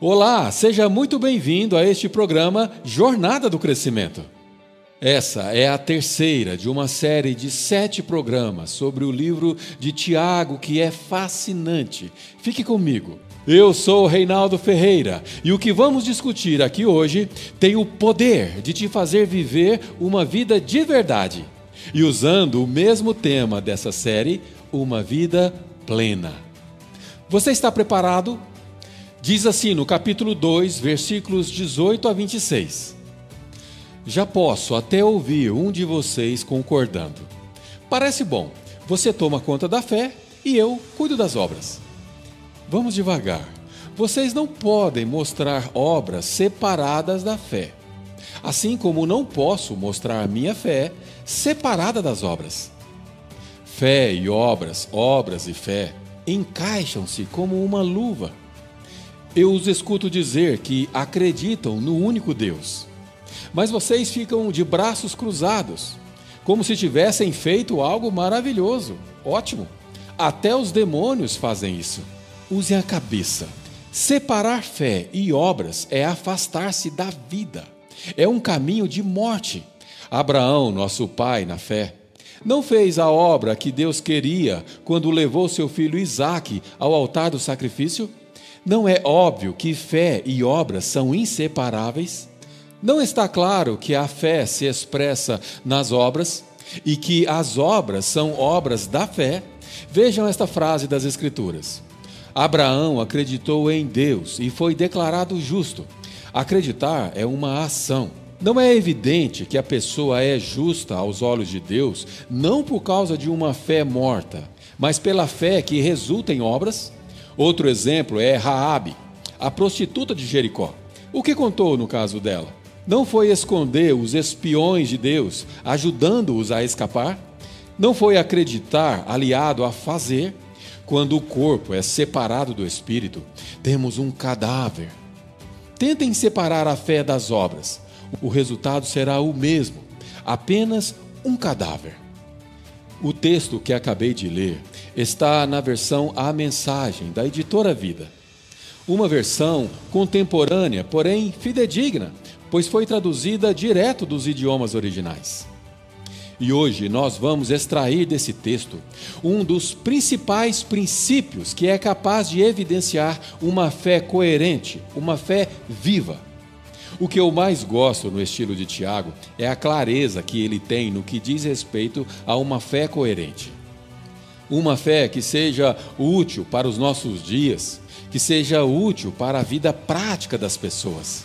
Olá, seja muito bem-vindo a este programa Jornada do Crescimento. Essa é a terceira de uma série de sete programas sobre o livro de Tiago que é fascinante. Fique comigo. Eu sou Reinaldo Ferreira e o que vamos discutir aqui hoje tem o poder de te fazer viver uma vida de verdade. E usando o mesmo tema dessa série, uma vida plena. Você está preparado? Diz assim no capítulo 2, versículos 18 a 26. Já posso até ouvir um de vocês concordando. Parece bom, você toma conta da fé e eu cuido das obras. Vamos devagar. Vocês não podem mostrar obras separadas da fé, assim como não posso mostrar minha fé separada das obras. Fé e obras, obras e fé, encaixam-se como uma luva. Eu os escuto dizer que acreditam no único Deus, mas vocês ficam de braços cruzados, como se tivessem feito algo maravilhoso. Ótimo! Até os demônios fazem isso. Usem a cabeça. Separar fé e obras é afastar-se da vida. É um caminho de morte. Abraão, nosso pai na fé, não fez a obra que Deus queria quando levou seu filho Isaque ao altar do sacrifício? Não é óbvio que fé e obras são inseparáveis? Não está claro que a fé se expressa nas obras e que as obras são obras da fé? Vejam esta frase das Escrituras. Abraão acreditou em Deus e foi declarado justo. Acreditar é uma ação. Não é evidente que a pessoa é justa aos olhos de Deus não por causa de uma fé morta, mas pela fé que resulta em obras? Outro exemplo é Raabe, a prostituta de Jericó. O que contou no caso dela? Não foi esconder os espiões de Deus, ajudando-os a escapar? Não foi acreditar aliado a fazer? Quando o corpo é separado do espírito, temos um cadáver. Tentem separar a fé das obras. O resultado será o mesmo, apenas um cadáver. O texto que acabei de ler está na versão A Mensagem, da editora Vida. Uma versão contemporânea, porém fidedigna, pois foi traduzida direto dos idiomas originais. E hoje nós vamos extrair desse texto um dos principais princípios que é capaz de evidenciar uma fé coerente, uma fé viva. O que eu mais gosto no estilo de Tiago é a clareza que ele tem no que diz respeito a uma fé coerente. Uma fé que seja útil para os nossos dias, que seja útil para a vida prática das pessoas.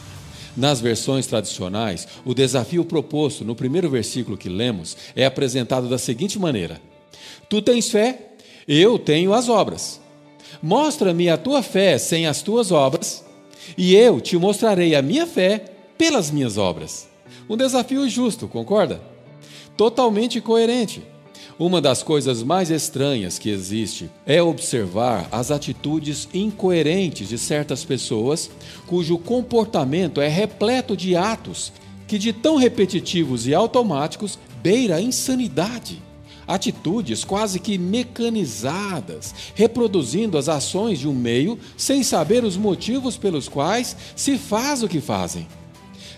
Nas versões tradicionais, o desafio proposto no primeiro versículo que lemos é apresentado da seguinte maneira: Tu tens fé, eu tenho as obras. Mostra-me a tua fé sem as tuas obras, e eu te mostrarei a minha fé pelas minhas obras. Um desafio justo, concorda? Totalmente coerente. Uma das coisas mais estranhas que existe é observar as atitudes incoerentes de certas pessoas cujo comportamento é repleto de atos que, de tão repetitivos e automáticos, beira a insanidade atitudes quase que mecanizadas, reproduzindo as ações de um meio sem saber os motivos pelos quais se faz o que fazem.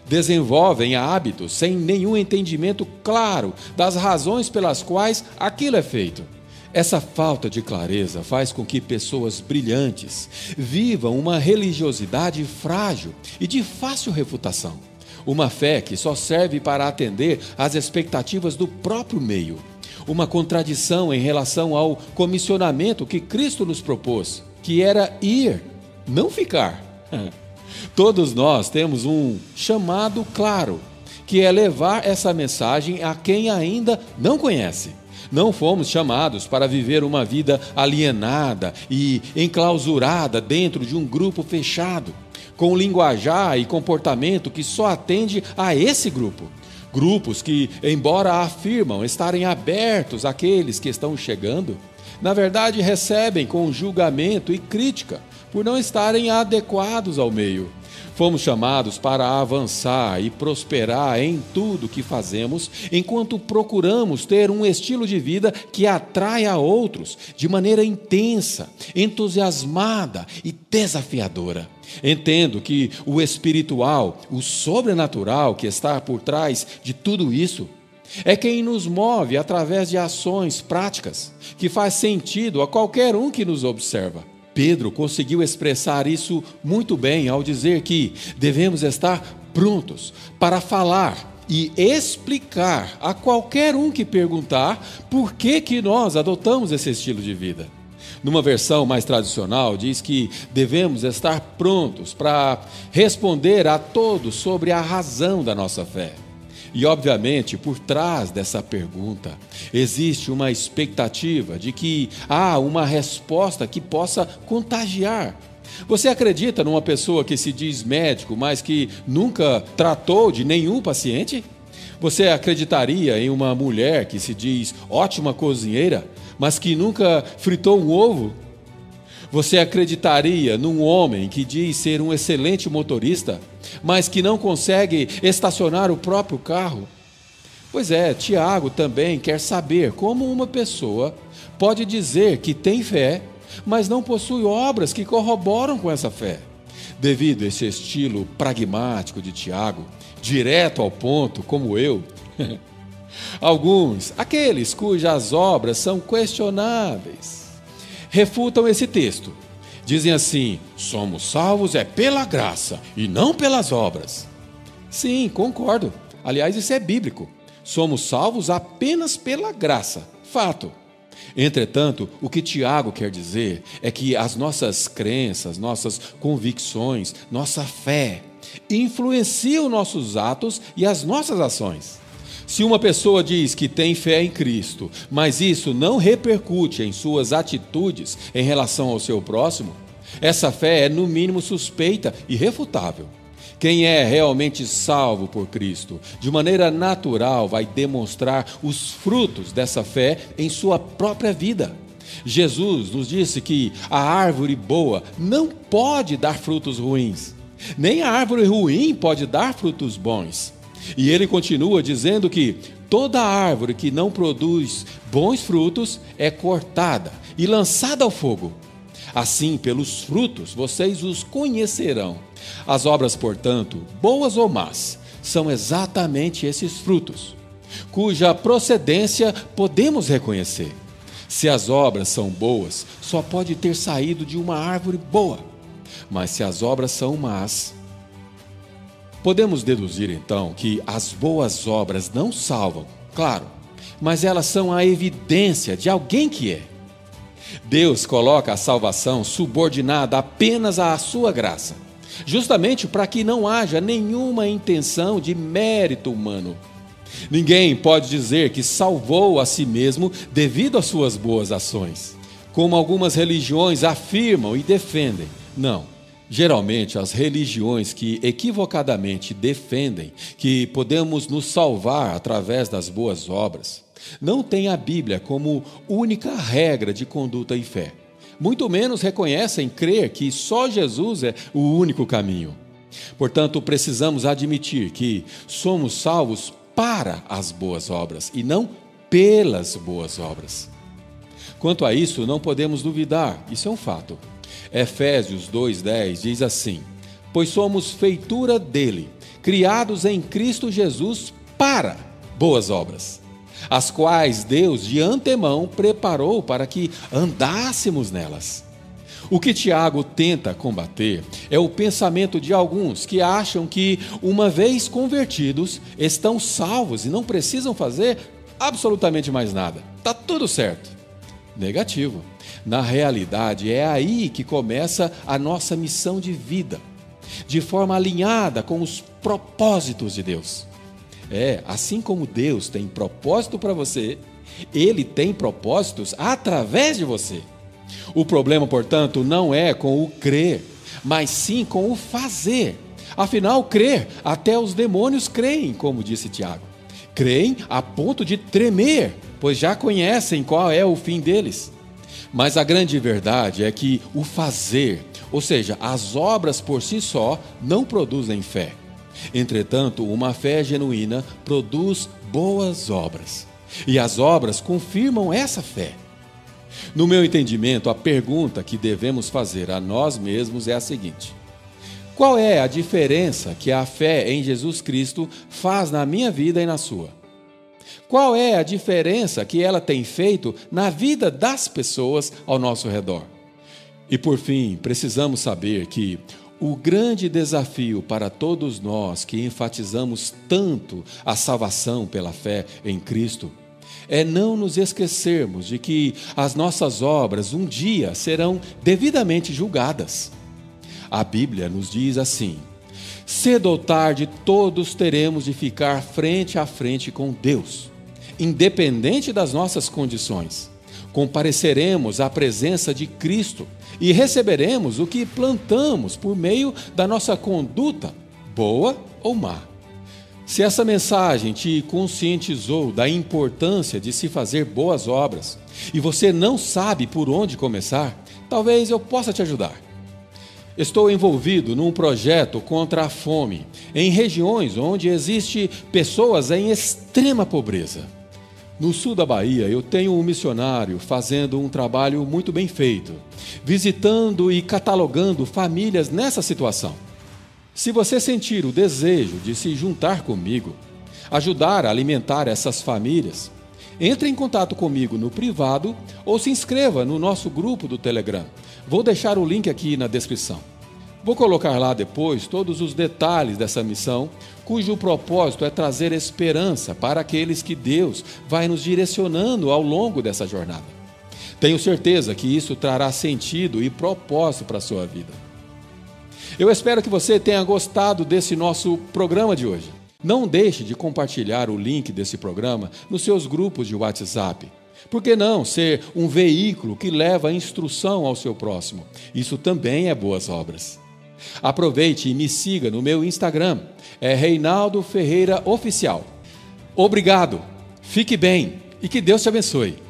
Desenvolvem hábitos sem nenhum entendimento claro das razões pelas quais aquilo é feito. Essa falta de clareza faz com que pessoas brilhantes vivam uma religiosidade frágil e de fácil refutação. Uma fé que só serve para atender às expectativas do próprio meio uma contradição em relação ao comissionamento que Cristo nos propôs, que era ir, não ficar. Todos nós temos um chamado claro, que é levar essa mensagem a quem ainda não conhece. Não fomos chamados para viver uma vida alienada e enclausurada dentro de um grupo fechado, com linguajar e comportamento que só atende a esse grupo. Grupos que, embora afirmam estarem abertos àqueles que estão chegando, na verdade recebem com julgamento e crítica por não estarem adequados ao meio. Fomos chamados para avançar e prosperar em tudo que fazemos, enquanto procuramos ter um estilo de vida que atrai a outros de maneira intensa, entusiasmada e desafiadora. Entendo que o espiritual, o sobrenatural que está por trás de tudo isso, é quem nos move através de ações práticas, que faz sentido a qualquer um que nos observa. Pedro conseguiu expressar isso muito bem ao dizer que devemos estar prontos para falar e explicar a qualquer um que perguntar por que, que nós adotamos esse estilo de vida. Numa versão mais tradicional, diz que devemos estar prontos para responder a todos sobre a razão da nossa fé. E, obviamente, por trás dessa pergunta, existe uma expectativa de que há uma resposta que possa contagiar. Você acredita numa pessoa que se diz médico, mas que nunca tratou de nenhum paciente? Você acreditaria em uma mulher que se diz ótima cozinheira, mas que nunca fritou um ovo? Você acreditaria num homem que diz ser um excelente motorista, mas que não consegue estacionar o próprio carro? Pois é, Tiago também quer saber como uma pessoa pode dizer que tem fé, mas não possui obras que corroboram com essa fé. Devido a esse estilo pragmático de Tiago, direto ao ponto, como eu, alguns, aqueles cujas obras são questionáveis, refutam esse texto. Dizem assim: somos salvos é pela graça e não pelas obras. Sim, concordo. Aliás, isso é bíblico. Somos salvos apenas pela graça. Fato. Entretanto, o que Tiago quer dizer é que as nossas crenças, nossas convicções, nossa fé influenciam nossos atos e as nossas ações. Se uma pessoa diz que tem fé em Cristo, mas isso não repercute em suas atitudes em relação ao seu próximo, essa fé é no mínimo suspeita e refutável. Quem é realmente salvo por Cristo, de maneira natural, vai demonstrar os frutos dessa fé em sua própria vida. Jesus nos disse que a árvore boa não pode dar frutos ruins, nem a árvore ruim pode dar frutos bons. E ele continua dizendo que toda árvore que não produz bons frutos é cortada e lançada ao fogo. Assim, pelos frutos vocês os conhecerão. As obras, portanto, boas ou más, são exatamente esses frutos, cuja procedência podemos reconhecer. Se as obras são boas, só pode ter saído de uma árvore boa. Mas se as obras são más, Podemos deduzir então que as boas obras não salvam, claro, mas elas são a evidência de alguém que é. Deus coloca a salvação subordinada apenas à sua graça, justamente para que não haja nenhuma intenção de mérito humano. Ninguém pode dizer que salvou a si mesmo devido às suas boas ações, como algumas religiões afirmam e defendem. Não. Geralmente, as religiões que equivocadamente defendem que podemos nos salvar através das boas obras, não têm a Bíblia como única regra de conduta e fé. Muito menos reconhecem crer que só Jesus é o único caminho. Portanto, precisamos admitir que somos salvos para as boas obras e não pelas boas obras. Quanto a isso, não podemos duvidar, isso é um fato. Efésios 2:10 diz assim: Pois somos feitura dele, criados em Cristo Jesus para boas obras, as quais Deus de antemão preparou para que andássemos nelas. O que Tiago tenta combater é o pensamento de alguns que acham que, uma vez convertidos, estão salvos e não precisam fazer absolutamente mais nada. Está tudo certo. Negativo. Na realidade, é aí que começa a nossa missão de vida, de forma alinhada com os propósitos de Deus. É, assim como Deus tem propósito para você, Ele tem propósitos através de você. O problema, portanto, não é com o crer, mas sim com o fazer. Afinal, crer, até os demônios creem, como disse Tiago. Creem a ponto de tremer, pois já conhecem qual é o fim deles. Mas a grande verdade é que o fazer Ou seja, as obras por si só não produzem fé. Entretanto, uma fé genuína produz boas obras. E as obras confirmam essa fé. No meu entendimento, a pergunta que devemos fazer a nós mesmos é a seguinte: Qual é a diferença que a fé em Jesus Cristo faz na minha vida e na sua? Qual é a diferença que ela tem feito na vida das pessoas ao nosso redor? E por fim, precisamos saber que o grande desafio para todos nós que enfatizamos tanto a salvação pela fé em Cristo é não nos esquecermos de que as nossas obras um dia serão devidamente julgadas. A Bíblia nos diz assim: cedo ou tarde todos teremos de ficar frente a frente com Deus independente das nossas condições. Compareceremos à presença de Cristo e receberemos o que plantamos por meio da nossa conduta, boa ou má. Se essa mensagem te conscientizou da importância de se fazer boas obras e você não sabe por onde começar, talvez eu possa te ajudar. Estou envolvido num projeto contra a fome em regiões onde existe pessoas em extrema pobreza. No sul da Bahia, eu tenho um missionário fazendo um trabalho muito bem feito, visitando e catalogando famílias nessa situação. Se você sentir o desejo de se juntar comigo, ajudar a alimentar essas famílias, entre em contato comigo no privado ou se inscreva no nosso grupo do Telegram. Vou deixar o link aqui na descrição. Vou colocar lá depois todos os detalhes dessa missão, cujo propósito é trazer esperança para aqueles que Deus vai nos direcionando ao longo dessa jornada. Tenho certeza que isso trará sentido e propósito para a sua vida. Eu espero que você tenha gostado desse nosso programa de hoje. Não deixe de compartilhar o link desse programa nos seus grupos de WhatsApp. Por que não ser um veículo que leva a instrução ao seu próximo? Isso também é boas obras. Aproveite e me siga no meu Instagram, é Reinaldo Ferreira Oficial. Obrigado, fique bem e que Deus te abençoe.